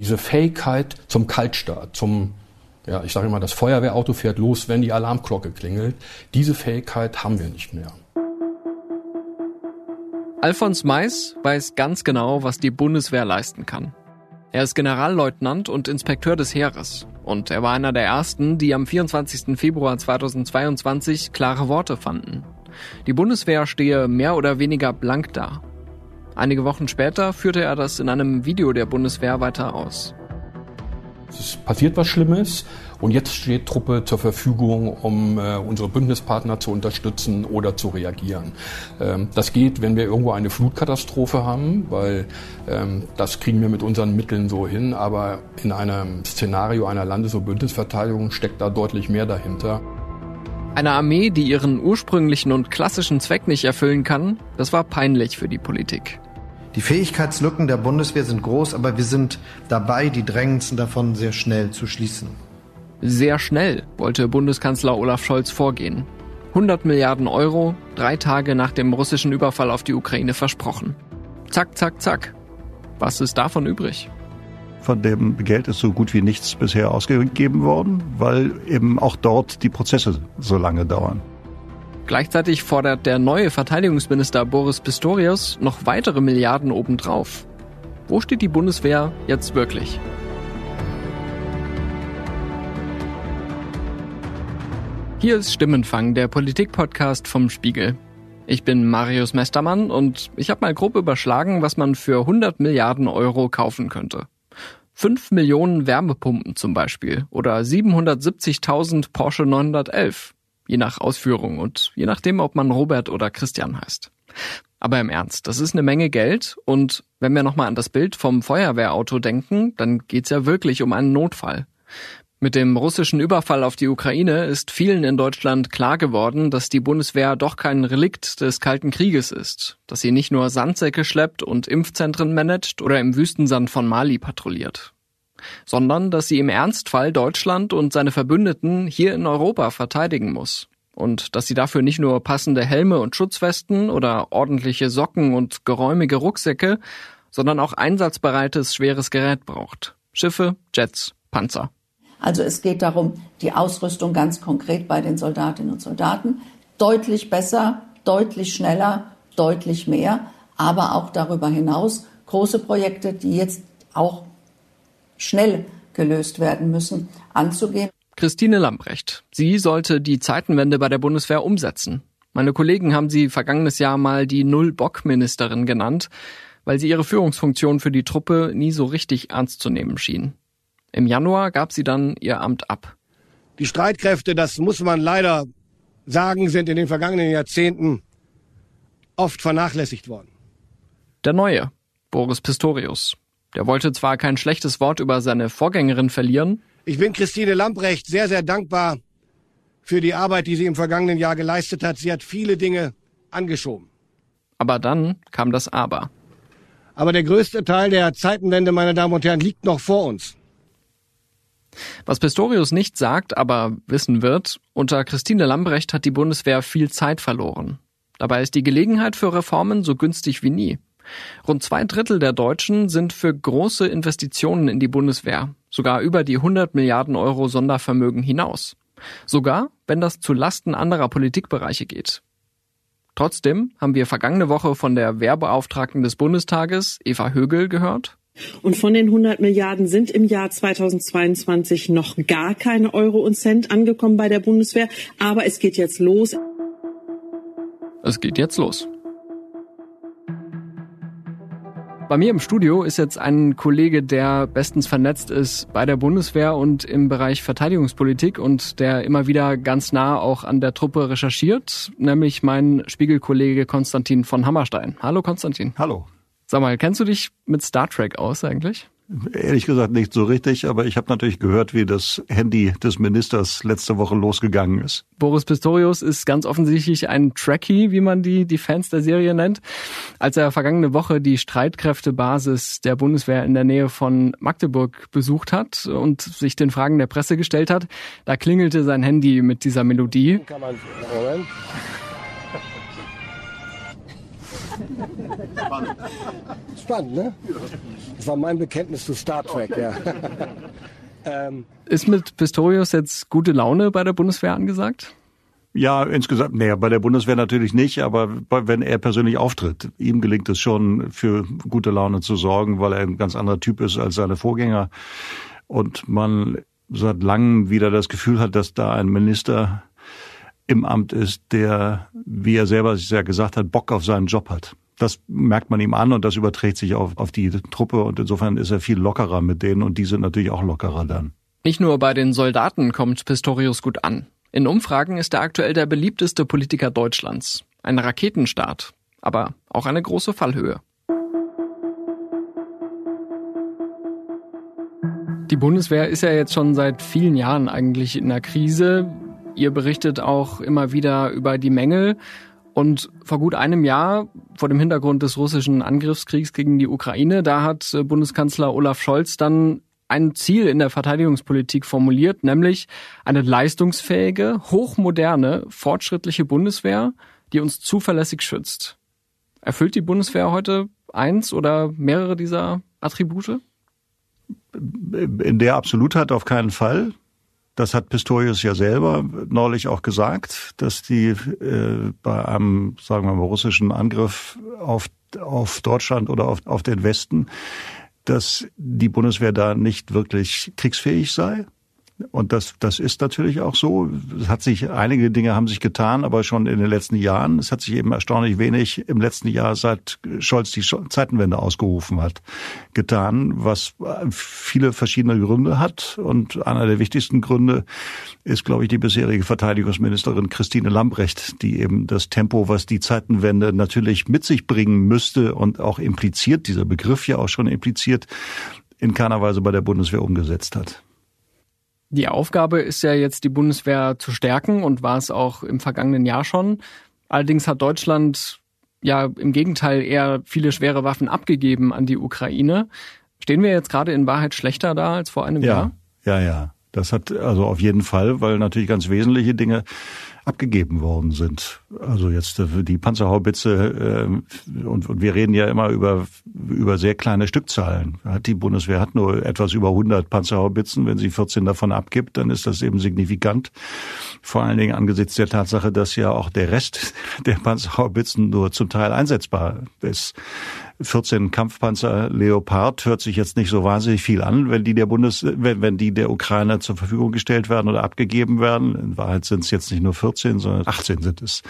Diese Fähigkeit zum Kaltstart, zum, ja, ich sage immer, das Feuerwehrauto fährt los, wenn die Alarmglocke klingelt, diese Fähigkeit haben wir nicht mehr. Alfons Mais weiß ganz genau, was die Bundeswehr leisten kann. Er ist Generalleutnant und Inspekteur des Heeres. Und er war einer der ersten, die am 24. Februar 2022 klare Worte fanden. Die Bundeswehr stehe mehr oder weniger blank da. Einige Wochen später führte er das in einem Video der Bundeswehr weiter aus. Es passiert was Schlimmes und jetzt steht Truppe zur Verfügung, um äh, unsere Bündnispartner zu unterstützen oder zu reagieren. Ähm, das geht, wenn wir irgendwo eine Flutkatastrophe haben, weil ähm, das kriegen wir mit unseren Mitteln so hin, aber in einem Szenario einer Landes- und Bündnisverteidigung steckt da deutlich mehr dahinter. Eine Armee, die ihren ursprünglichen und klassischen Zweck nicht erfüllen kann, das war peinlich für die Politik. Die Fähigkeitslücken der Bundeswehr sind groß, aber wir sind dabei, die drängendsten davon sehr schnell zu schließen. Sehr schnell wollte Bundeskanzler Olaf Scholz vorgehen. 100 Milliarden Euro, drei Tage nach dem russischen Überfall auf die Ukraine versprochen. Zack, zack, zack. Was ist davon übrig? Von dem Geld ist so gut wie nichts bisher ausgegeben worden, weil eben auch dort die Prozesse so lange dauern. Gleichzeitig fordert der neue Verteidigungsminister Boris Pistorius noch weitere Milliarden obendrauf. Wo steht die Bundeswehr jetzt wirklich? Hier ist Stimmenfang, der Politik-Podcast vom Spiegel. Ich bin Marius Mestermann und ich habe mal grob überschlagen, was man für 100 Milliarden Euro kaufen könnte. 5 Millionen Wärmepumpen zum Beispiel oder 770.000 Porsche 911, je nach Ausführung und je nachdem, ob man Robert oder Christian heißt. Aber im Ernst, das ist eine Menge Geld und wenn wir nochmal an das Bild vom Feuerwehrauto denken, dann geht's ja wirklich um einen Notfall. Mit dem russischen Überfall auf die Ukraine ist vielen in Deutschland klar geworden, dass die Bundeswehr doch kein Relikt des Kalten Krieges ist, dass sie nicht nur Sandsäcke schleppt und Impfzentren managt oder im Wüstensand von Mali patrouilliert, sondern dass sie im Ernstfall Deutschland und seine Verbündeten hier in Europa verteidigen muss und dass sie dafür nicht nur passende Helme und Schutzwesten oder ordentliche Socken und geräumige Rucksäcke, sondern auch einsatzbereites schweres Gerät braucht. Schiffe, Jets, Panzer. Also es geht darum, die Ausrüstung ganz konkret bei den Soldatinnen und Soldaten deutlich besser, deutlich schneller, deutlich mehr, aber auch darüber hinaus große Projekte, die jetzt auch schnell gelöst werden müssen, anzugehen. Christine Lambrecht. Sie sollte die Zeitenwende bei der Bundeswehr umsetzen. Meine Kollegen haben sie vergangenes Jahr mal die Null-Bock-Ministerin genannt, weil sie ihre Führungsfunktion für die Truppe nie so richtig ernst zu nehmen schien. Im Januar gab sie dann ihr Amt ab. Die Streitkräfte, das muss man leider sagen, sind in den vergangenen Jahrzehnten oft vernachlässigt worden. Der neue, Boris Pistorius. Der wollte zwar kein schlechtes Wort über seine Vorgängerin verlieren. Ich bin Christine Lamprecht sehr, sehr dankbar für die Arbeit, die sie im vergangenen Jahr geleistet hat. Sie hat viele Dinge angeschoben. Aber dann kam das Aber. Aber der größte Teil der Zeitenwende, meine Damen und Herren, liegt noch vor uns. Was Pistorius nicht sagt, aber wissen wird, unter Christine Lambrecht hat die Bundeswehr viel Zeit verloren. Dabei ist die Gelegenheit für Reformen so günstig wie nie. Rund zwei Drittel der Deutschen sind für große Investitionen in die Bundeswehr, sogar über die 100 Milliarden Euro Sondervermögen hinaus. Sogar, wenn das zu Lasten anderer Politikbereiche geht. Trotzdem haben wir vergangene Woche von der Wehrbeauftragten des Bundestages, Eva Högel, gehört, und von den 100 Milliarden sind im Jahr 2022 noch gar keine Euro und Cent angekommen bei der Bundeswehr. Aber es geht jetzt los. Es geht jetzt los. Bei mir im Studio ist jetzt ein Kollege, der bestens vernetzt ist bei der Bundeswehr und im Bereich Verteidigungspolitik und der immer wieder ganz nah auch an der Truppe recherchiert, nämlich mein Spiegelkollege Konstantin von Hammerstein. Hallo Konstantin. Hallo. Sag mal, kennst du dich mit Star Trek aus eigentlich? Ehrlich gesagt nicht so richtig, aber ich habe natürlich gehört, wie das Handy des Ministers letzte Woche losgegangen ist. Boris Pistorius ist ganz offensichtlich ein Trekkie, wie man die, die Fans der Serie nennt. Als er vergangene Woche die Streitkräftebasis der Bundeswehr in der Nähe von Magdeburg besucht hat und sich den Fragen der Presse gestellt hat, da klingelte sein Handy mit dieser Melodie. Kann man, Moment. Spannend. Spannend, ne? Das war mein Bekenntnis zu Star Trek, ja. ähm. Ist mit Pistorius jetzt gute Laune bei der Bundeswehr angesagt? Ja, insgesamt, naja, bei der Bundeswehr natürlich nicht, aber wenn er persönlich auftritt, ihm gelingt es schon, für gute Laune zu sorgen, weil er ein ganz anderer Typ ist als seine Vorgänger. Und man seit langem wieder das Gefühl hat, dass da ein Minister im Amt ist, der, wie er selber sich ja gesagt hat, Bock auf seinen Job hat. Das merkt man ihm an und das überträgt sich auf, auf die Truppe und insofern ist er viel lockerer mit denen und die sind natürlich auch lockerer dann. Nicht nur bei den Soldaten kommt Pistorius gut an. In Umfragen ist er aktuell der beliebteste Politiker Deutschlands. Ein Raketenstart, aber auch eine große Fallhöhe. Die Bundeswehr ist ja jetzt schon seit vielen Jahren eigentlich in der Krise. Ihr berichtet auch immer wieder über die Mängel. Und vor gut einem Jahr, vor dem Hintergrund des russischen Angriffskriegs gegen die Ukraine, da hat Bundeskanzler Olaf Scholz dann ein Ziel in der Verteidigungspolitik formuliert, nämlich eine leistungsfähige, hochmoderne, fortschrittliche Bundeswehr, die uns zuverlässig schützt. Erfüllt die Bundeswehr heute eins oder mehrere dieser Attribute? In der Absolutheit auf keinen Fall. Das hat Pistorius ja selber neulich auch gesagt, dass die äh, bei einem, sagen wir mal, russischen Angriff auf, auf Deutschland oder auf, auf den Westen dass die Bundeswehr da nicht wirklich kriegsfähig sei. Und das, das ist natürlich auch so. Es hat sich, einige Dinge haben sich getan, aber schon in den letzten Jahren. Es hat sich eben erstaunlich wenig im letzten Jahr, seit Scholz die Zeitenwende ausgerufen hat, getan, was viele verschiedene Gründe hat. Und einer der wichtigsten Gründe ist, glaube ich, die bisherige Verteidigungsministerin Christine Lambrecht, die eben das Tempo, was die Zeitenwende natürlich mit sich bringen müsste und auch impliziert, dieser Begriff ja auch schon impliziert, in keiner Weise bei der Bundeswehr umgesetzt hat. Die Aufgabe ist ja jetzt, die Bundeswehr zu stärken und war es auch im vergangenen Jahr schon. Allerdings hat Deutschland ja im Gegenteil eher viele schwere Waffen abgegeben an die Ukraine. Stehen wir jetzt gerade in Wahrheit schlechter da als vor einem ja, Jahr? Ja, ja. Das hat also auf jeden Fall, weil natürlich ganz wesentliche Dinge abgegeben worden sind. Also jetzt äh, die Panzerhaubitze äh, und, und wir reden ja immer über über sehr kleine Stückzahlen. Die Bundeswehr hat nur etwas über 100 Panzerhaubitzen. Wenn sie 14 davon abgibt, dann ist das eben signifikant. Vor allen Dingen angesichts der Tatsache, dass ja auch der Rest der Panzerhaubitzen nur zum Teil einsetzbar ist. 14 Kampfpanzer Leopard hört sich jetzt nicht so wahnsinnig viel an, wenn die der Bundes, wenn, wenn die der Ukraine zur Verfügung gestellt werden oder abgegeben werden. In Wahrheit sind es jetzt nicht nur 14, sondern 18 sind es.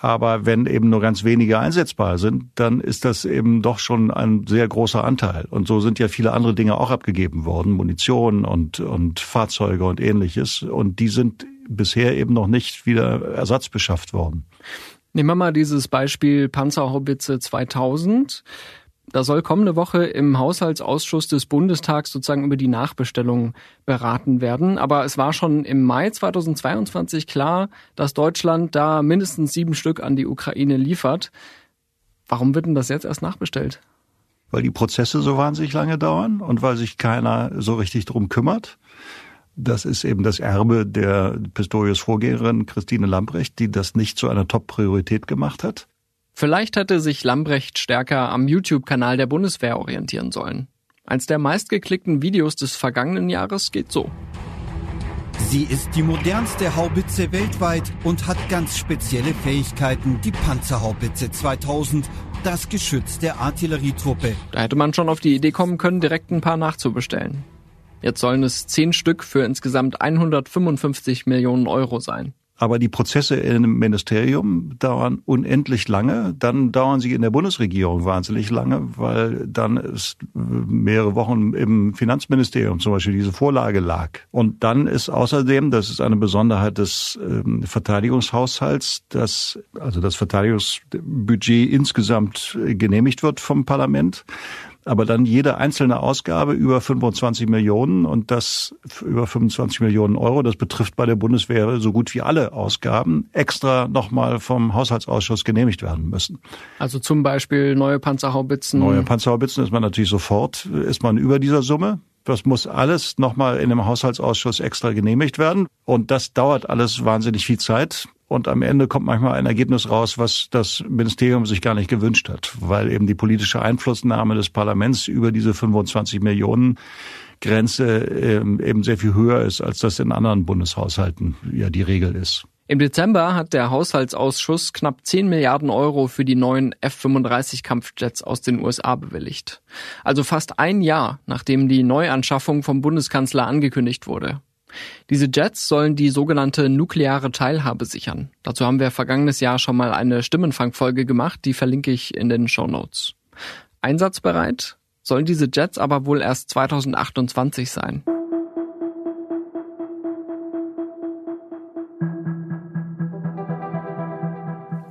Aber wenn eben nur ganz wenige einsetzbar sind, dann ist das eben doch schon ein sehr großer Anteil. Und so sind ja viele andere Dinge auch abgegeben worden, Munition und, und Fahrzeuge und ähnliches. Und die sind bisher eben noch nicht wieder ersatzbeschafft worden. Nehmen wir mal dieses Beispiel Panzerhaubitze 2000. Da soll kommende Woche im Haushaltsausschuss des Bundestags sozusagen über die Nachbestellung beraten werden. Aber es war schon im Mai 2022 klar, dass Deutschland da mindestens sieben Stück an die Ukraine liefert. Warum wird denn das jetzt erst nachbestellt? Weil die Prozesse so wahnsinnig lange dauern und weil sich keiner so richtig drum kümmert. Das ist eben das Erbe der Pistorius Vorgängerin Christine Lambrecht, die das nicht zu einer Top-Priorität gemacht hat. Vielleicht hätte sich Lambrecht stärker am YouTube-Kanal der Bundeswehr orientieren sollen. Eins der meistgeklickten Videos des vergangenen Jahres geht so. Sie ist die modernste Haubitze weltweit und hat ganz spezielle Fähigkeiten, die Panzerhaubitze 2000, das Geschütz der Artillerietruppe. Da hätte man schon auf die Idee kommen können, direkt ein paar nachzubestellen. Jetzt sollen es zehn Stück für insgesamt 155 Millionen Euro sein. Aber die Prozesse im Ministerium dauern unendlich lange. Dann dauern sie in der Bundesregierung wahnsinnig lange, weil dann ist mehrere Wochen im Finanzministerium zum Beispiel diese Vorlage lag. Und dann ist außerdem, das ist eine Besonderheit des ähm, Verteidigungshaushalts, dass also das Verteidigungsbudget insgesamt genehmigt wird vom Parlament aber dann jede einzelne Ausgabe über 25 Millionen und das über 25 Millionen Euro, das betrifft bei der Bundeswehr so gut wie alle Ausgaben, extra nochmal vom Haushaltsausschuss genehmigt werden müssen. Also zum Beispiel neue Panzerhaubitzen. Neue Panzerhaubitzen ist man natürlich sofort, ist man über dieser Summe. Das muss alles nochmal in dem Haushaltsausschuss extra genehmigt werden. Und das dauert alles wahnsinnig viel Zeit. Und am Ende kommt manchmal ein Ergebnis raus, was das Ministerium sich gar nicht gewünscht hat, weil eben die politische Einflussnahme des Parlaments über diese 25 Millionen Grenze ähm, eben sehr viel höher ist, als das in anderen Bundeshaushalten ja die Regel ist. Im Dezember hat der Haushaltsausschuss knapp 10 Milliarden Euro für die neuen F-35 Kampfjets aus den USA bewilligt. Also fast ein Jahr, nachdem die Neuanschaffung vom Bundeskanzler angekündigt wurde. Diese Jets sollen die sogenannte nukleare Teilhabe sichern. Dazu haben wir vergangenes Jahr schon mal eine Stimmenfangfolge gemacht, die verlinke ich in den Show Notes. Einsatzbereit sollen diese Jets aber wohl erst 2028 sein.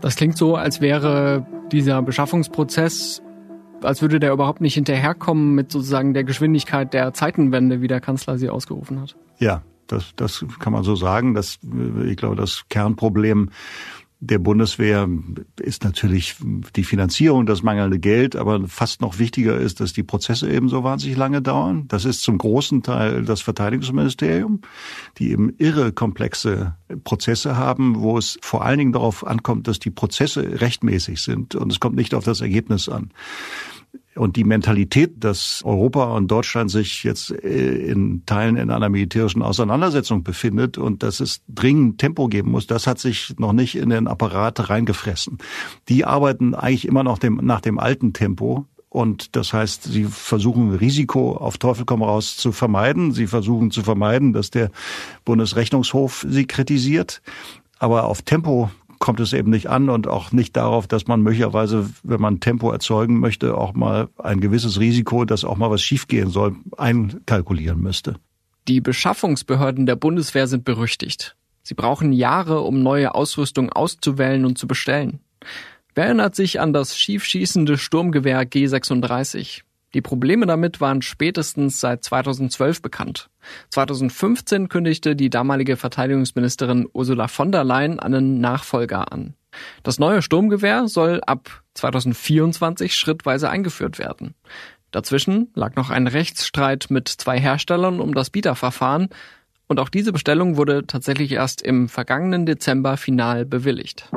Das klingt so, als wäre dieser Beschaffungsprozess, als würde der überhaupt nicht hinterherkommen mit sozusagen der Geschwindigkeit der Zeitenwende, wie der Kanzler sie ausgerufen hat. Ja, das, das kann man so sagen. Das, ich glaube, das Kernproblem der Bundeswehr ist natürlich die Finanzierung, das mangelnde Geld, aber fast noch wichtiger ist, dass die Prozesse eben so wahnsinnig lange dauern. Das ist zum großen Teil das Verteidigungsministerium, die eben irre komplexe Prozesse haben, wo es vor allen Dingen darauf ankommt, dass die Prozesse rechtmäßig sind und es kommt nicht auf das Ergebnis an. Und die Mentalität, dass Europa und Deutschland sich jetzt äh, in Teilen in einer militärischen Auseinandersetzung befindet und dass es dringend Tempo geben muss, das hat sich noch nicht in den Apparat reingefressen. Die arbeiten eigentlich immer noch dem, nach dem alten Tempo. Und das heißt, sie versuchen Risiko auf Teufel komm raus zu vermeiden. Sie versuchen zu vermeiden, dass der Bundesrechnungshof sie kritisiert. Aber auf Tempo kommt es eben nicht an und auch nicht darauf, dass man möglicherweise, wenn man Tempo erzeugen möchte, auch mal ein gewisses Risiko, dass auch mal was schiefgehen soll, einkalkulieren müsste. Die Beschaffungsbehörden der Bundeswehr sind berüchtigt. Sie brauchen Jahre, um neue Ausrüstung auszuwählen und zu bestellen. Wer erinnert sich an das schiefschießende Sturmgewehr G36? Die Probleme damit waren spätestens seit 2012 bekannt. 2015 kündigte die damalige Verteidigungsministerin Ursula von der Leyen einen Nachfolger an. Das neue Sturmgewehr soll ab 2024 schrittweise eingeführt werden. Dazwischen lag noch ein Rechtsstreit mit zwei Herstellern um das Bieterverfahren und auch diese Bestellung wurde tatsächlich erst im vergangenen Dezember final bewilligt.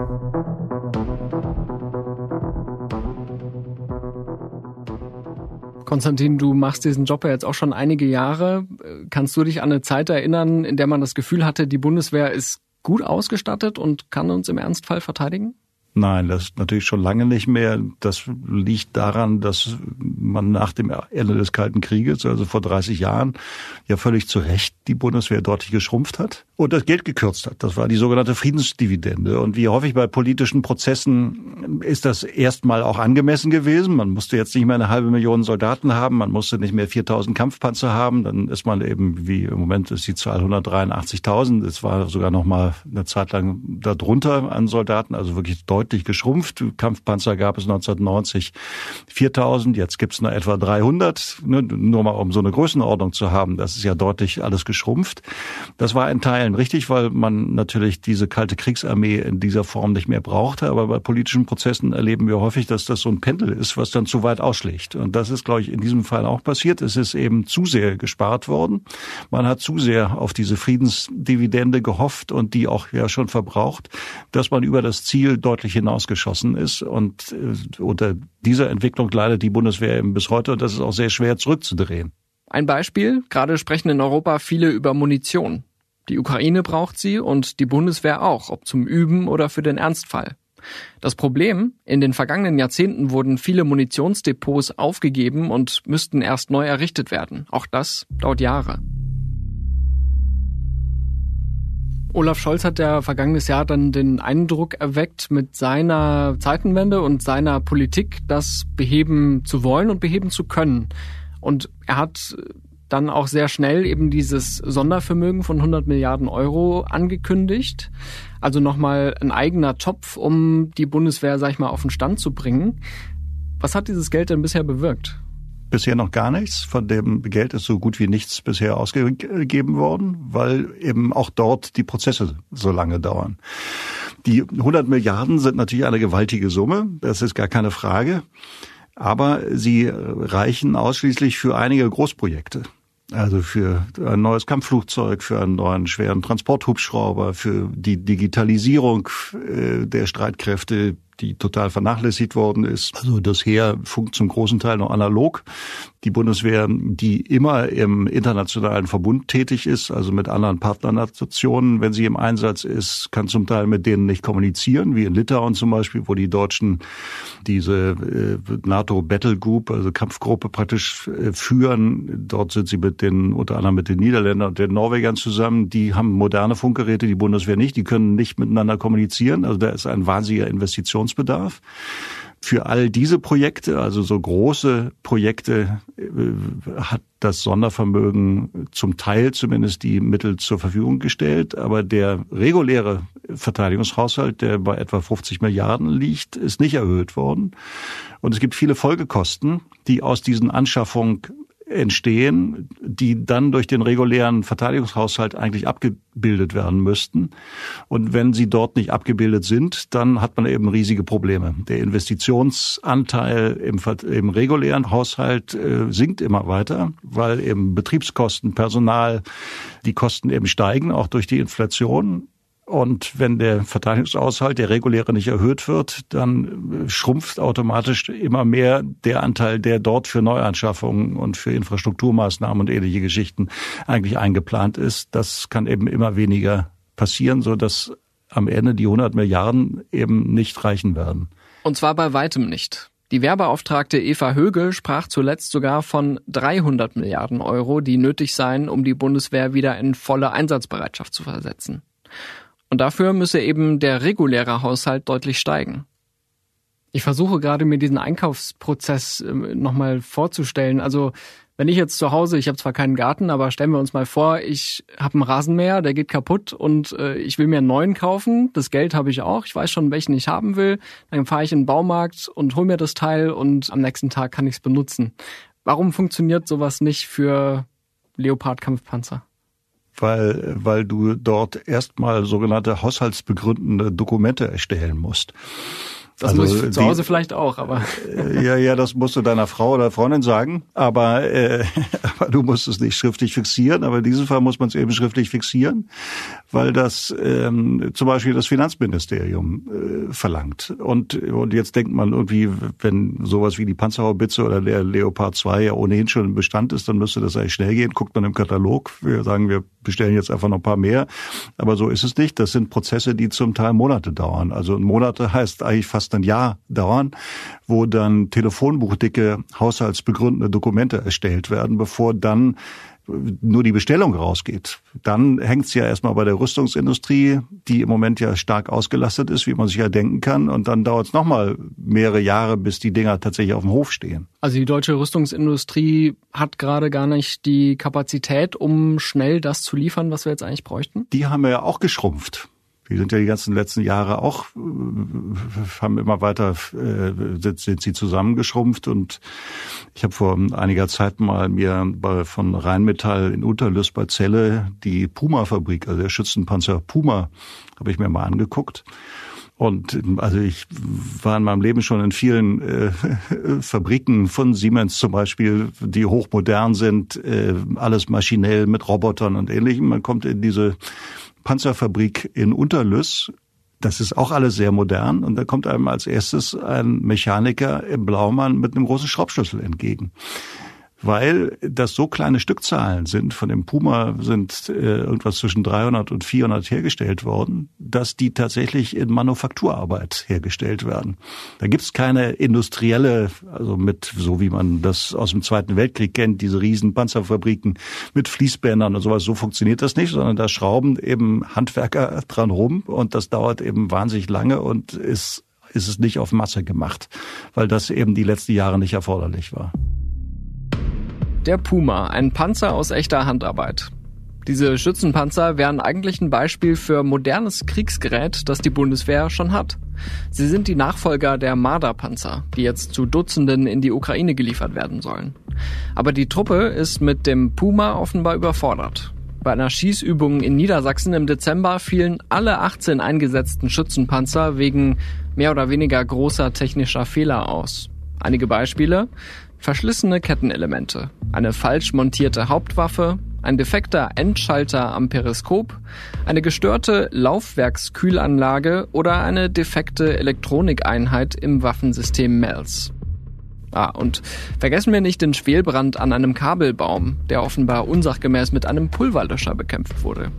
Konstantin, du machst diesen Job ja jetzt auch schon einige Jahre. Kannst du dich an eine Zeit erinnern, in der man das Gefühl hatte, die Bundeswehr ist gut ausgestattet und kann uns im Ernstfall verteidigen? Nein, das ist natürlich schon lange nicht mehr. Das liegt daran, dass man nach dem Ende des Kalten Krieges, also vor 30 Jahren, ja völlig zu Recht die Bundeswehr deutlich geschrumpft hat und das Geld gekürzt hat. Das war die sogenannte Friedensdividende. Und wie häufig bei politischen Prozessen ist das erstmal auch angemessen gewesen. Man musste jetzt nicht mehr eine halbe Million Soldaten haben, man musste nicht mehr 4000 Kampfpanzer haben. Dann ist man eben, wie im Moment ist die Zahl 183.000. Es war sogar noch mal eine Zeit lang darunter an Soldaten, also wirklich deutlich deutlich geschrumpft. Kampfpanzer gab es 1990 4000, jetzt gibt es nur etwa 300. Ne, nur mal um so eine Größenordnung zu haben, das ist ja deutlich alles geschrumpft. Das war in Teilen richtig, weil man natürlich diese kalte Kriegsarmee in dieser Form nicht mehr brauchte. Aber bei politischen Prozessen erleben wir häufig, dass das so ein Pendel ist, was dann zu weit ausschlägt. Und das ist, glaube ich, in diesem Fall auch passiert. Es ist eben zu sehr gespart worden. Man hat zu sehr auf diese Friedensdividende gehofft und die auch ja schon verbraucht, dass man über das Ziel deutlich hinausgeschossen ist. Und äh, unter dieser Entwicklung leidet die Bundeswehr eben bis heute und das ist auch sehr schwer zurückzudrehen. Ein Beispiel, gerade sprechen in Europa viele über Munition. Die Ukraine braucht sie und die Bundeswehr auch, ob zum Üben oder für den Ernstfall. Das Problem, in den vergangenen Jahrzehnten wurden viele Munitionsdepots aufgegeben und müssten erst neu errichtet werden. Auch das dauert Jahre. Olaf Scholz hat ja vergangenes Jahr dann den Eindruck erweckt, mit seiner Zeitenwende und seiner Politik das beheben zu wollen und beheben zu können. Und er hat dann auch sehr schnell eben dieses Sondervermögen von 100 Milliarden Euro angekündigt. Also nochmal ein eigener Topf, um die Bundeswehr, sag ich mal, auf den Stand zu bringen. Was hat dieses Geld denn bisher bewirkt? Bisher noch gar nichts. Von dem Geld ist so gut wie nichts bisher ausgegeben worden, weil eben auch dort die Prozesse so lange dauern. Die 100 Milliarden sind natürlich eine gewaltige Summe, das ist gar keine Frage. Aber sie reichen ausschließlich für einige Großprojekte. Also für ein neues Kampfflugzeug, für einen neuen schweren Transporthubschrauber, für die Digitalisierung äh, der Streitkräfte, die total vernachlässigt worden ist. Also das Heer funkt zum großen Teil noch analog. Die Bundeswehr, die immer im internationalen Verbund tätig ist, also mit anderen Partnernationen, wenn sie im Einsatz ist, kann zum Teil mit denen nicht kommunizieren, wie in Litauen zum Beispiel, wo die Deutschen diese äh, NATO Battle Group, also Kampfgruppe praktisch äh, führen. Dort sind sie mit den, unter anderem mit den Niederländern und den Norwegern zusammen. Die haben moderne Funkgeräte, die Bundeswehr nicht. Die können nicht miteinander kommunizieren. Also da ist ein wahnsinniger Investitionsbedarf. Für all diese Projekte, also so große Projekte, äh, hat das Sondervermögen zum Teil zumindest die Mittel zur Verfügung gestellt. Aber der reguläre Verteidigungshaushalt, der bei etwa 50 Milliarden liegt, ist nicht erhöht worden. Und es gibt viele Folgekosten, die aus diesen Anschaffungen entstehen, die dann durch den regulären Verteidigungshaushalt eigentlich abgebildet werden müssten. Und wenn sie dort nicht abgebildet sind, dann hat man eben riesige Probleme. Der Investitionsanteil im, im regulären Haushalt äh, sinkt immer weiter, weil eben Betriebskosten, Personal, die Kosten eben steigen, auch durch die Inflation. Und wenn der Verteidigungshaushalt, der reguläre, nicht erhöht wird, dann schrumpft automatisch immer mehr der Anteil, der dort für Neuanschaffungen und für Infrastrukturmaßnahmen und ähnliche Geschichten eigentlich eingeplant ist. Das kann eben immer weniger passieren, so dass am Ende die 100 Milliarden eben nicht reichen werden. Und zwar bei weitem nicht. Die Wehrbeauftragte Eva Högel sprach zuletzt sogar von 300 Milliarden Euro, die nötig seien, um die Bundeswehr wieder in volle Einsatzbereitschaft zu versetzen. Und dafür müsse eben der reguläre Haushalt deutlich steigen. Ich versuche gerade mir diesen Einkaufsprozess ähm, nochmal vorzustellen. Also wenn ich jetzt zu Hause, ich habe zwar keinen Garten, aber stellen wir uns mal vor, ich habe einen Rasenmäher, der geht kaputt und äh, ich will mir einen neuen kaufen. Das Geld habe ich auch. Ich weiß schon, welchen ich haben will. Dann fahre ich in den Baumarkt und hole mir das Teil und am nächsten Tag kann ich es benutzen. Warum funktioniert sowas nicht für Leopard-Kampfpanzer? Weil, weil du dort erstmal sogenannte haushaltsbegründende Dokumente erstellen musst. Das also muss ich zu Hause vielleicht auch, aber. Äh, ja, ja, das musst du deiner Frau oder Freundin sagen. Aber, äh, aber du musst es nicht schriftlich fixieren. Aber in diesem Fall muss man es eben schriftlich fixieren, weil das ähm, zum Beispiel das Finanzministerium äh, verlangt. Und, und jetzt denkt man irgendwie, wenn sowas wie die Panzerhaubitze oder der Leopard 2 ja ohnehin schon im Bestand ist, dann müsste das eigentlich schnell gehen. Guckt man im Katalog. Wir sagen, wir bestellen jetzt einfach noch ein paar mehr. Aber so ist es nicht. Das sind Prozesse, die zum Teil Monate dauern. Also Monate heißt eigentlich fast ein Jahr dauern, wo dann telefonbuchdicke haushaltsbegründende Dokumente erstellt werden, bevor dann nur die Bestellung rausgeht. Dann hängt es ja erstmal bei der Rüstungsindustrie, die im Moment ja stark ausgelastet ist, wie man sich ja denken kann. Und dann dauert es nochmal mehrere Jahre, bis die Dinger tatsächlich auf dem Hof stehen. Also die deutsche Rüstungsindustrie hat gerade gar nicht die Kapazität, um schnell das zu liefern, was wir jetzt eigentlich bräuchten? Die haben wir ja auch geschrumpft. Die sind ja die ganzen letzten Jahre auch, äh, haben immer weiter, äh, sind, sind sie zusammengeschrumpft und ich habe vor einiger Zeit mal mir bei, von Rheinmetall in Unterlüss bei Celle die Puma-Fabrik, also der Schützenpanzer Puma, habe ich mir mal angeguckt. Und also ich war in meinem Leben schon in vielen äh, Fabriken von Siemens zum Beispiel, die hochmodern sind, äh, alles maschinell mit Robotern und ähnlichem. Man kommt in diese Panzerfabrik in Unterlüss. Das ist auch alles sehr modern. Und da kommt einem als erstes ein Mechaniker im Blaumann mit einem großen Schraubschlüssel entgegen weil das so kleine Stückzahlen sind, von dem Puma sind äh, irgendwas zwischen 300 und 400 hergestellt worden, dass die tatsächlich in Manufakturarbeit hergestellt werden. Da gibt's keine industrielle, also mit, so wie man das aus dem Zweiten Weltkrieg kennt, diese riesen Panzerfabriken mit Fließbändern und sowas, so funktioniert das nicht, sondern da schrauben eben Handwerker dran rum und das dauert eben wahnsinnig lange und ist, ist es nicht auf Masse gemacht, weil das eben die letzten Jahre nicht erforderlich war. Der Puma, ein Panzer aus echter Handarbeit. Diese Schützenpanzer wären eigentlich ein Beispiel für modernes Kriegsgerät, das die Bundeswehr schon hat. Sie sind die Nachfolger der Marder-Panzer, die jetzt zu Dutzenden in die Ukraine geliefert werden sollen. Aber die Truppe ist mit dem Puma offenbar überfordert. Bei einer Schießübung in Niedersachsen im Dezember fielen alle 18 eingesetzten Schützenpanzer wegen mehr oder weniger großer technischer Fehler aus. Einige Beispiele. Verschlissene Kettenelemente, eine falsch montierte Hauptwaffe, ein defekter Endschalter am Periskop, eine gestörte Laufwerkskühlanlage oder eine defekte Elektronikeinheit im Waffensystem MELS. Ah, und vergessen wir nicht den Schwelbrand an einem Kabelbaum, der offenbar unsachgemäß mit einem Pulverlöscher bekämpft wurde.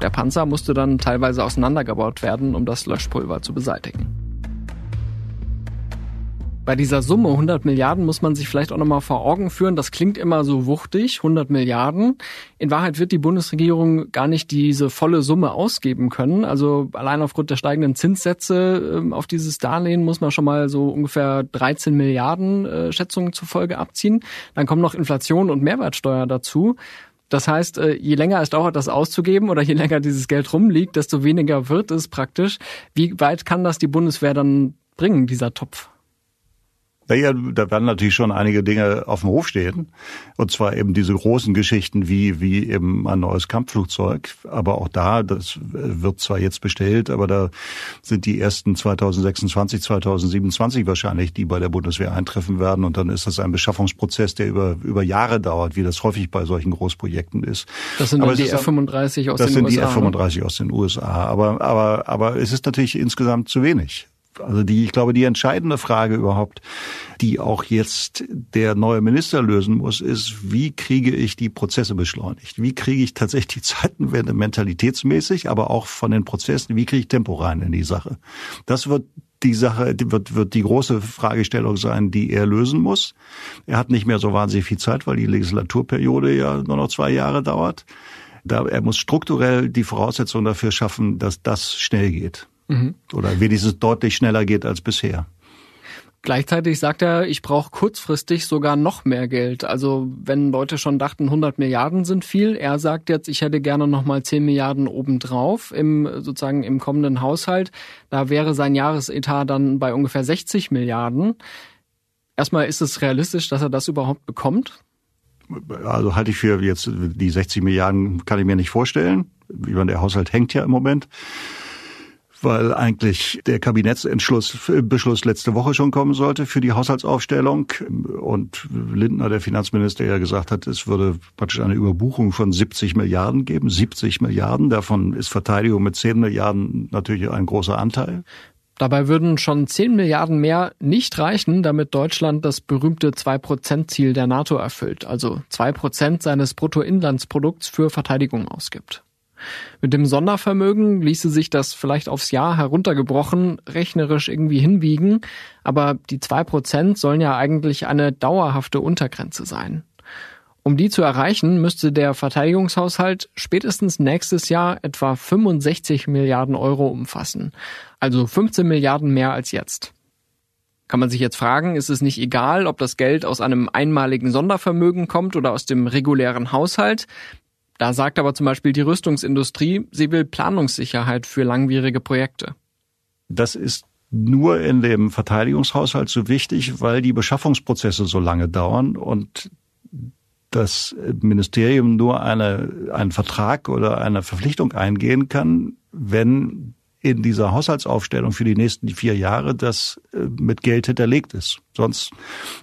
Der Panzer musste dann teilweise auseinandergebaut werden, um das Löschpulver zu beseitigen. Bei dieser Summe 100 Milliarden muss man sich vielleicht auch nochmal vor Augen führen. Das klingt immer so wuchtig, 100 Milliarden. In Wahrheit wird die Bundesregierung gar nicht diese volle Summe ausgeben können. Also allein aufgrund der steigenden Zinssätze ähm, auf dieses Darlehen muss man schon mal so ungefähr 13 Milliarden äh, Schätzungen zufolge abziehen. Dann kommen noch Inflation und Mehrwertsteuer dazu. Das heißt, äh, je länger es dauert, das auszugeben oder je länger dieses Geld rumliegt, desto weniger wird es praktisch. Wie weit kann das die Bundeswehr dann bringen, dieser Topf? Naja, da werden natürlich schon einige Dinge auf dem Hof stehen. Und zwar eben diese großen Geschichten wie, wie eben ein neues Kampfflugzeug. Aber auch da, das wird zwar jetzt bestellt, aber da sind die ersten 2026, 2027 wahrscheinlich, die bei der Bundeswehr eintreffen werden. Und dann ist das ein Beschaffungsprozess, der über, über Jahre dauert, wie das häufig bei solchen Großprojekten ist. Das sind dann die F-35 aus den USA. Das sind die F-35 ne? aus den USA. Aber, aber, aber es ist natürlich insgesamt zu wenig. Also die, ich glaube, die entscheidende Frage überhaupt, die auch jetzt der neue Minister lösen muss, ist, wie kriege ich die Prozesse beschleunigt? Wie kriege ich tatsächlich die Zeitenwende mentalitätsmäßig, aber auch von den Prozessen, wie kriege ich Tempo rein in die Sache? Das wird die Sache wird, wird die große Fragestellung sein, die er lösen muss. Er hat nicht mehr so wahnsinnig viel Zeit, weil die Legislaturperiode ja nur noch zwei Jahre dauert. Da, er muss strukturell die Voraussetzungen dafür schaffen, dass das schnell geht. Mhm. Oder wenigstens deutlich schneller geht als bisher. Gleichzeitig sagt er, ich brauche kurzfristig sogar noch mehr Geld. Also wenn Leute schon dachten, 100 Milliarden sind viel, er sagt jetzt, ich hätte gerne noch mal 10 Milliarden obendrauf im sozusagen im kommenden Haushalt. Da wäre sein Jahresetat dann bei ungefähr 60 Milliarden. Erstmal ist es realistisch, dass er das überhaupt bekommt? Also halte ich für jetzt die 60 Milliarden kann ich mir nicht vorstellen. Wie man der Haushalt hängt ja im Moment weil eigentlich der Kabinettsentschluss, Beschluss letzte Woche schon kommen sollte für die Haushaltsaufstellung und Lindner, der Finanzminister, ja gesagt hat, es würde praktisch eine Überbuchung von 70 Milliarden geben, 70 Milliarden, davon ist Verteidigung mit 10 Milliarden natürlich ein großer Anteil. Dabei würden schon 10 Milliarden mehr nicht reichen, damit Deutschland das berühmte 2-Prozent-Ziel der NATO erfüllt, also 2 Prozent seines Bruttoinlandsprodukts für Verteidigung ausgibt. Mit dem Sondervermögen ließe sich das vielleicht aufs Jahr heruntergebrochen rechnerisch irgendwie hinbiegen, aber die zwei Prozent sollen ja eigentlich eine dauerhafte Untergrenze sein. Um die zu erreichen, müsste der Verteidigungshaushalt spätestens nächstes Jahr etwa 65 Milliarden Euro umfassen, also 15 Milliarden mehr als jetzt. Kann man sich jetzt fragen, ist es nicht egal, ob das Geld aus einem einmaligen Sondervermögen kommt oder aus dem regulären Haushalt? Da sagt aber zum Beispiel die Rüstungsindustrie, sie will Planungssicherheit für langwierige Projekte. Das ist nur in dem Verteidigungshaushalt so wichtig, weil die Beschaffungsprozesse so lange dauern und das Ministerium nur eine, einen Vertrag oder eine Verpflichtung eingehen kann, wenn in dieser Haushaltsaufstellung für die nächsten vier Jahre das äh, mit Geld hinterlegt ist. Sonst,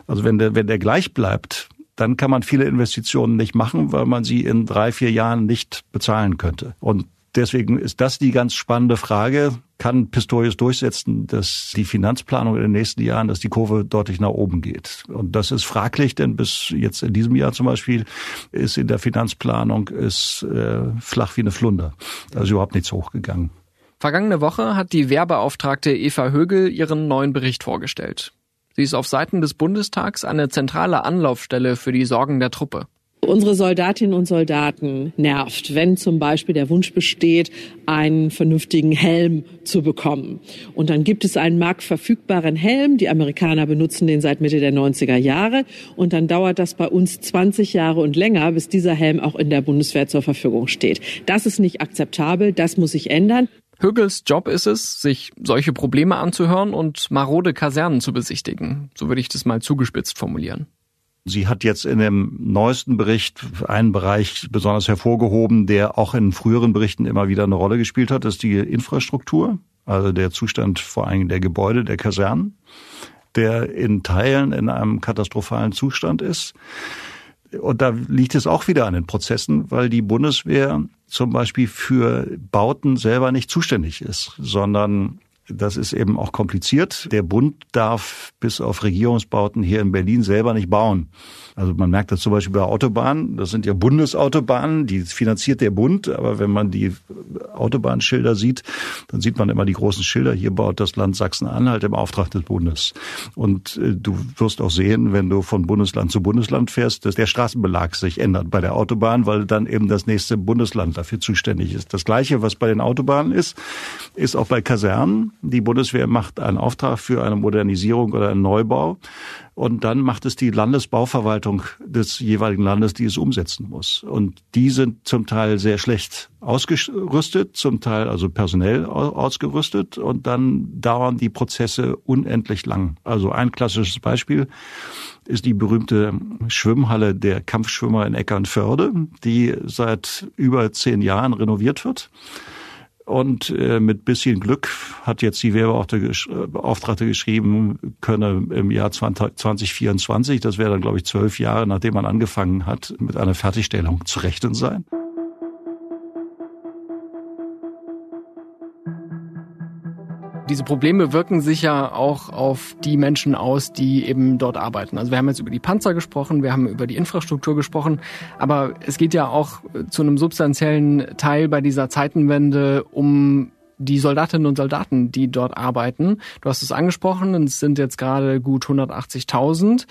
also wenn der, wenn der gleich bleibt, dann kann man viele Investitionen nicht machen, weil man sie in drei, vier Jahren nicht bezahlen könnte. Und deswegen ist das die ganz spannende Frage. Kann Pistorius durchsetzen, dass die Finanzplanung in den nächsten Jahren, dass die Kurve deutlich nach oben geht? Und das ist fraglich, denn bis jetzt in diesem Jahr zum Beispiel ist in der Finanzplanung ist äh, flach wie eine Flunder. Ist überhaupt nichts hochgegangen. Vergangene Woche hat die Wehrbeauftragte Eva Högel ihren neuen Bericht vorgestellt. Sie ist auf Seiten des Bundestags eine zentrale Anlaufstelle für die Sorgen der Truppe. Unsere Soldatinnen und Soldaten nervt, wenn zum Beispiel der Wunsch besteht, einen vernünftigen Helm zu bekommen. Und dann gibt es einen marktverfügbaren Helm. Die Amerikaner benutzen den seit Mitte der 90er Jahre. Und dann dauert das bei uns 20 Jahre und länger, bis dieser Helm auch in der Bundeswehr zur Verfügung steht. Das ist nicht akzeptabel. Das muss sich ändern. Högels Job ist es, sich solche Probleme anzuhören und marode Kasernen zu besichtigen. So würde ich das mal zugespitzt formulieren. Sie hat jetzt in dem neuesten Bericht einen Bereich besonders hervorgehoben, der auch in früheren Berichten immer wieder eine Rolle gespielt hat, das ist die Infrastruktur, also der Zustand vor allem der Gebäude, der Kasernen. der in Teilen in einem katastrophalen Zustand ist. Und da liegt es auch wieder an den Prozessen, weil die Bundeswehr zum Beispiel für Bauten selber nicht zuständig ist, sondern das ist eben auch kompliziert. Der Bund darf bis auf Regierungsbauten hier in Berlin selber nicht bauen. Also man merkt das zum Beispiel bei Autobahnen. Das sind ja Bundesautobahnen, die finanziert der Bund. Aber wenn man die Autobahnschilder sieht, dann sieht man immer die großen Schilder. Hier baut das Land Sachsen-Anhalt im Auftrag des Bundes. Und äh, du wirst auch sehen, wenn du von Bundesland zu Bundesland fährst, dass der Straßenbelag sich ändert bei der Autobahn, weil dann eben das nächste Bundesland dafür zuständig ist. Das Gleiche, was bei den Autobahnen ist, ist auch bei Kasernen. Die Bundeswehr macht einen Auftrag für eine Modernisierung oder einen Neubau. Und dann macht es die Landesbauverwaltung des jeweiligen Landes, die es umsetzen muss. Und die sind zum Teil sehr schlecht ausgerüstet, zum Teil also personell ausgerüstet. Und dann dauern die Prozesse unendlich lang. Also ein klassisches Beispiel ist die berühmte Schwimmhalle der Kampfschwimmer in Eckernförde, die seit über zehn Jahren renoviert wird. Und äh, mit bisschen Glück hat jetzt die Werbeauftragte geschrieben, könne im Jahr 2024, das wäre dann glaube ich zwölf Jahre, nachdem man angefangen hat, mit einer Fertigstellung zu rechnen sein. Diese Probleme wirken sich ja auch auf die Menschen aus, die eben dort arbeiten. Also wir haben jetzt über die Panzer gesprochen, wir haben über die Infrastruktur gesprochen, aber es geht ja auch zu einem substanziellen Teil bei dieser Zeitenwende um die Soldatinnen und Soldaten, die dort arbeiten. Du hast es angesprochen, es sind jetzt gerade gut 180.000.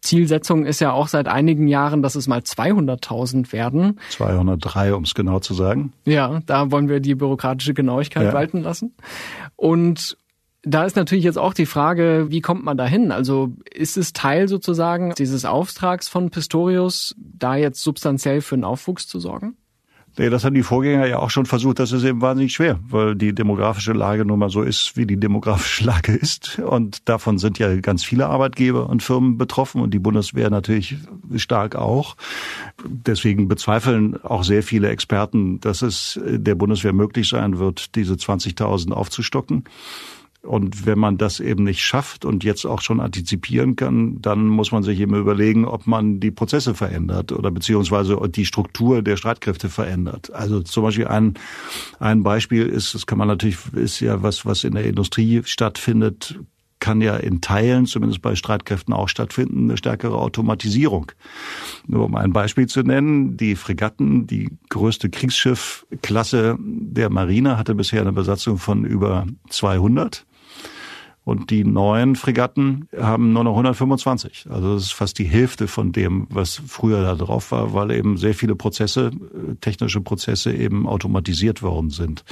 Zielsetzung ist ja auch seit einigen Jahren, dass es mal 200.000 werden. 203, um es genau zu sagen. Ja, da wollen wir die bürokratische Genauigkeit ja. walten lassen. Und da ist natürlich jetzt auch die Frage, wie kommt man dahin? Also ist es Teil sozusagen dieses Auftrags von Pistorius, da jetzt substanziell für einen Aufwuchs zu sorgen? Das haben die Vorgänger ja auch schon versucht. Das ist eben wahnsinnig schwer, weil die demografische Lage nun mal so ist, wie die demografische Lage ist. Und davon sind ja ganz viele Arbeitgeber und Firmen betroffen und die Bundeswehr natürlich stark auch. Deswegen bezweifeln auch sehr viele Experten, dass es der Bundeswehr möglich sein wird, diese 20.000 aufzustocken. Und wenn man das eben nicht schafft und jetzt auch schon antizipieren kann, dann muss man sich eben überlegen, ob man die Prozesse verändert oder beziehungsweise die Struktur der Streitkräfte verändert. Also zum Beispiel ein, ein Beispiel ist, das kann man natürlich, ist ja was, was in der Industrie stattfindet, kann ja in Teilen, zumindest bei Streitkräften auch stattfinden, eine stärkere Automatisierung. Nur um ein Beispiel zu nennen, die Fregatten, die größte Kriegsschiffklasse der Marine, hatte bisher eine Besatzung von über 200. Und die neuen Fregatten haben nur noch 125. Also das ist fast die Hälfte von dem, was früher da drauf war, weil eben sehr viele Prozesse, äh, technische Prozesse eben automatisiert worden sind.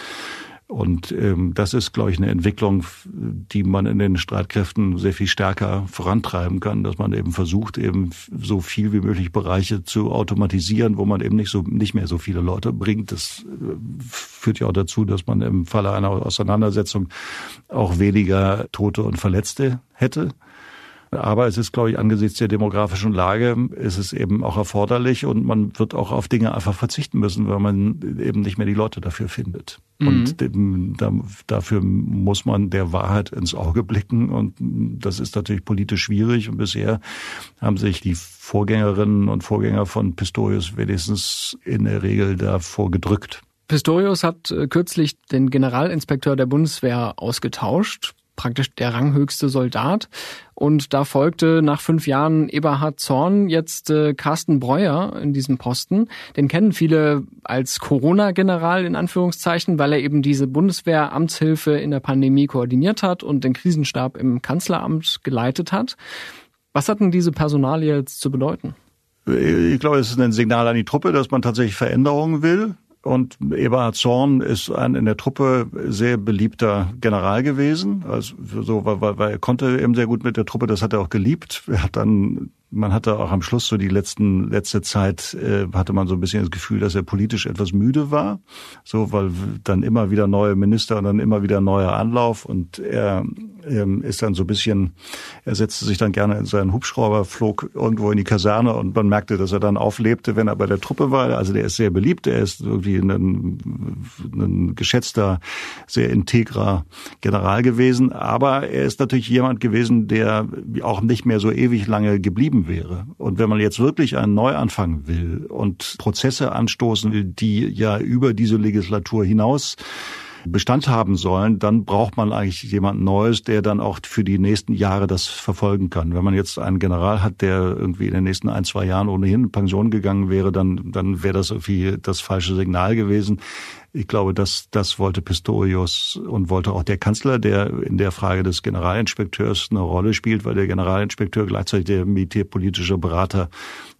Und ähm, das ist, glaube ich, eine Entwicklung, die man in den Streitkräften sehr viel stärker vorantreiben kann, dass man eben versucht, eben so viel wie möglich Bereiche zu automatisieren, wo man eben nicht so nicht mehr so viele Leute bringt. Das äh, führt ja auch dazu, dass man im Falle einer Auseinandersetzung auch weniger Tote und Verletzte hätte. Aber es ist, glaube ich, angesichts der demografischen Lage ist es eben auch erforderlich und man wird auch auf Dinge einfach verzichten müssen, weil man eben nicht mehr die Leute dafür findet. Mhm. Und dem, da, dafür muss man der Wahrheit ins Auge blicken und das ist natürlich politisch schwierig und bisher haben sich die Vorgängerinnen und Vorgänger von Pistorius wenigstens in der Regel davor gedrückt. Pistorius hat äh, kürzlich den Generalinspekteur der Bundeswehr ausgetauscht praktisch der ranghöchste Soldat. Und da folgte nach fünf Jahren Eberhard Zorn jetzt äh, Carsten Breuer in diesem Posten. Den kennen viele als Corona-General in Anführungszeichen, weil er eben diese Bundeswehr-Amtshilfe in der Pandemie koordiniert hat und den Krisenstab im Kanzleramt geleitet hat. Was hat denn diese Personalie jetzt zu bedeuten? Ich glaube, es ist ein Signal an die Truppe, dass man tatsächlich Veränderungen will. Und Eberhard Zorn ist ein in der Truppe sehr beliebter General gewesen. Also so, weil, weil, weil er konnte eben sehr gut mit der Truppe, das hat er auch geliebt. Er hat dann Man hatte auch am Schluss so die letzten letzte Zeit äh, hatte man so ein bisschen das Gefühl, dass er politisch etwas müde war, so weil dann immer wieder neue Minister und dann immer wieder neuer Anlauf. Und er ähm, ist dann so ein bisschen, er setzte sich dann gerne in seinen Hubschrauber, flog irgendwo in die Kaserne und man merkte, dass er dann auflebte, wenn er bei der Truppe war. Also der ist sehr beliebt, er ist irgendwie ein, ein geschätzter, sehr integrer General gewesen, aber er ist natürlich jemand gewesen, der auch nicht mehr so ewig lange geblieben geblieben wäre. Und wenn man jetzt wirklich einen Neuanfang will und Prozesse anstoßen will, die ja über diese Legislatur hinaus Bestand haben sollen, dann braucht man eigentlich jemand Neues, der dann auch für die nächsten Jahre das verfolgen kann. Wenn man jetzt einen General hat, der irgendwie in den nächsten ein, zwei Jahren ohnehin in Pension gegangen wäre, dann, dann wäre das irgendwie das falsche Signal gewesen. Ich glaube, das, das wollte Pistorius und wollte auch der Kanzler, der in der Frage des Generalinspekteurs eine Rolle spielt, weil der Generalinspekteur gleichzeitig der militärpolitische Berater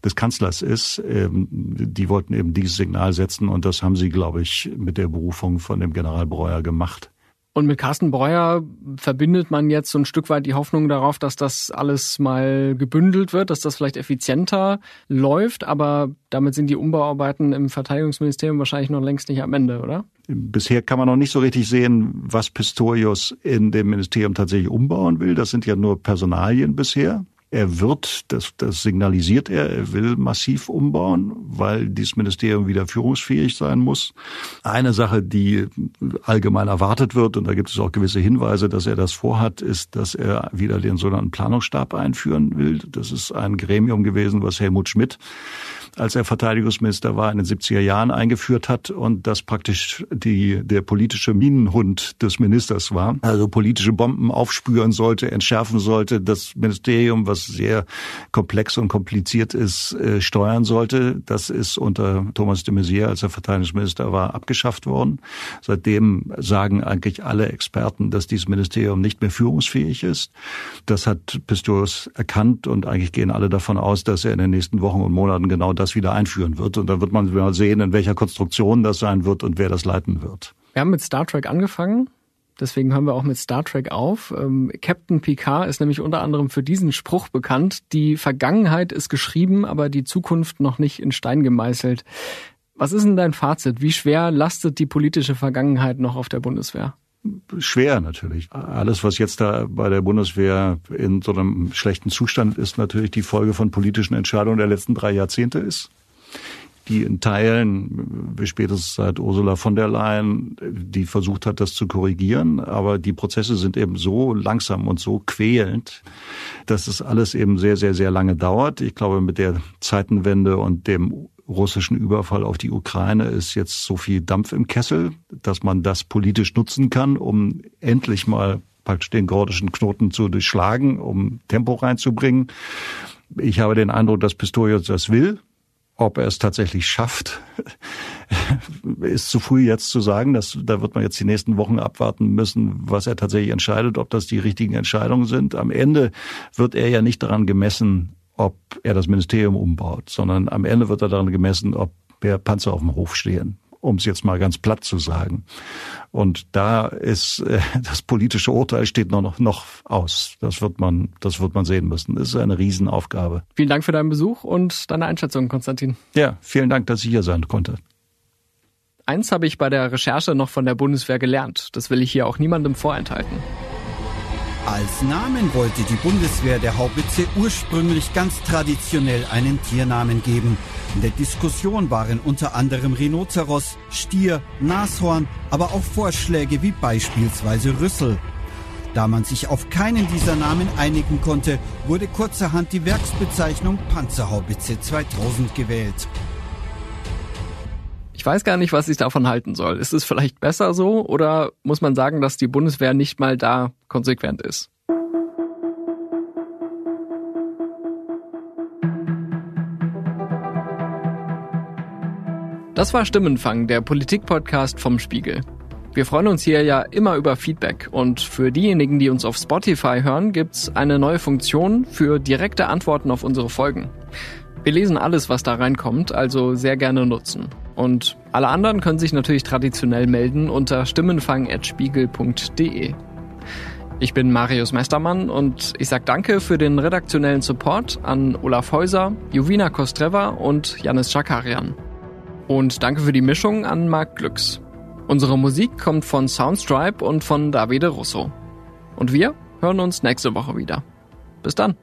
des Kanzlers ist. Ähm, die wollten eben dieses Signal setzen und das haben sie, glaube ich, mit der Berufung von dem General Breuer gemacht. Und mit Carsten Breuer verbindet man jetzt so ein Stück weit die Hoffnung darauf, dass das alles mal gebündelt wird, dass das vielleicht effizienter läuft. Aber damit sind die Umbauarbeiten im Verteidigungsministerium wahrscheinlich noch längst nicht am Ende, oder? Bisher kann man noch nicht so richtig sehen, was Pistorius in dem Ministerium tatsächlich umbauen will. Das sind ja nur Personalien bisher. Er wird, das, das signalisiert er, er will massiv umbauen, weil dieses Ministerium wieder führungsfähig sein muss. Eine Sache, die allgemein erwartet wird, und da gibt es auch gewisse Hinweise, dass er das vorhat, ist, dass er wieder den sogenannten Planungsstab einführen will. Das ist ein Gremium gewesen, was Helmut Schmidt als er Verteidigungsminister war, in den 70er Jahren eingeführt hat und das praktisch die, der politische Minenhund des Ministers war. Also politische Bomben aufspüren sollte, entschärfen sollte, das Ministerium, was sehr komplex und kompliziert ist, äh, steuern sollte. Das ist unter Thomas de Maizière, als er Verteidigungsminister war, abgeschafft worden. Seitdem sagen eigentlich alle Experten, dass dieses Ministerium nicht mehr führungsfähig ist. Das hat Pistorius erkannt und eigentlich gehen alle davon aus, dass er in den nächsten Wochen und Monaten genau das wieder einführen wird. Und dann wird man mal sehen, in welcher Konstruktion das sein wird und wer das leiten wird. Wir haben mit Star Trek angefangen. Deswegen hören wir auch mit Star Trek auf. Ähm, Captain Picard ist nämlich unter anderem für diesen Spruch bekannt. Die Vergangenheit ist geschrieben, aber die Zukunft noch nicht in Stein gemeißelt. Was ist denn dein Fazit? Wie schwer lastet die politische Vergangenheit noch auf der Bundeswehr? Schwer natürlich. Alles, was jetzt da bei der Bundeswehr in so einem schlechten Zustand ist, natürlich die Folge von politischen Entscheidungen der letzten drei Jahrzehnte ist die in Teilen, wie spätestens seit Ursula von der Leyen, die versucht hat, das zu korrigieren. Aber die Prozesse sind eben so langsam und so quälend, dass es alles eben sehr, sehr, sehr lange dauert. Ich glaube, mit der Zeitenwende und dem russischen Überfall auf die Ukraine ist jetzt so viel Dampf im Kessel, dass man das politisch nutzen kann, um endlich mal praktisch den gordischen Knoten zu durchschlagen, um Tempo reinzubringen. Ich habe den Eindruck, dass Pistorius das will. Ob er es tatsächlich schafft, ist zu früh jetzt zu sagen. Das, da wird man jetzt die nächsten Wochen abwarten müssen, was er tatsächlich entscheidet, ob das die richtigen Entscheidungen sind. Am Ende wird er ja nicht daran gemessen, ob er das Ministerium umbaut, sondern am Ende wird er daran gemessen, ob der Panzer auf dem Hof stehen um es jetzt mal ganz platt zu sagen. Und da ist äh, das politische Urteil steht noch, noch aus. Das wird man, das wird man sehen müssen. Das ist eine Riesenaufgabe. Vielen Dank für deinen Besuch und deine Einschätzung, Konstantin. Ja, vielen Dank, dass ich hier sein konnte. Eins habe ich bei der Recherche noch von der Bundeswehr gelernt. Das will ich hier auch niemandem vorenthalten. Als Namen wollte die Bundeswehr der Haubitze ursprünglich ganz traditionell einen Tiernamen geben. In der Diskussion waren unter anderem Rhinoceros, Stier, Nashorn, aber auch Vorschläge wie beispielsweise Rüssel. Da man sich auf keinen dieser Namen einigen konnte, wurde kurzerhand die Werksbezeichnung Panzerhaubitze 2000 gewählt. Ich weiß gar nicht, was ich davon halten soll. Ist es vielleicht besser so oder muss man sagen, dass die Bundeswehr nicht mal da konsequent ist? Das war Stimmenfang, der Politikpodcast vom Spiegel. Wir freuen uns hier ja immer über Feedback und für diejenigen, die uns auf Spotify hören, gibt's eine neue Funktion für direkte Antworten auf unsere Folgen. Wir lesen alles, was da reinkommt, also sehr gerne nutzen. Und alle anderen können sich natürlich traditionell melden unter stimmenfang.spiegel.de. Ich bin Marius Mestermann und ich sage danke für den redaktionellen Support an Olaf Häuser, Jovina Kostreva und Janis Schakarian. Und danke für die Mischung an Marc Glücks. Unsere Musik kommt von Soundstripe und von Davide Russo. Und wir hören uns nächste Woche wieder. Bis dann.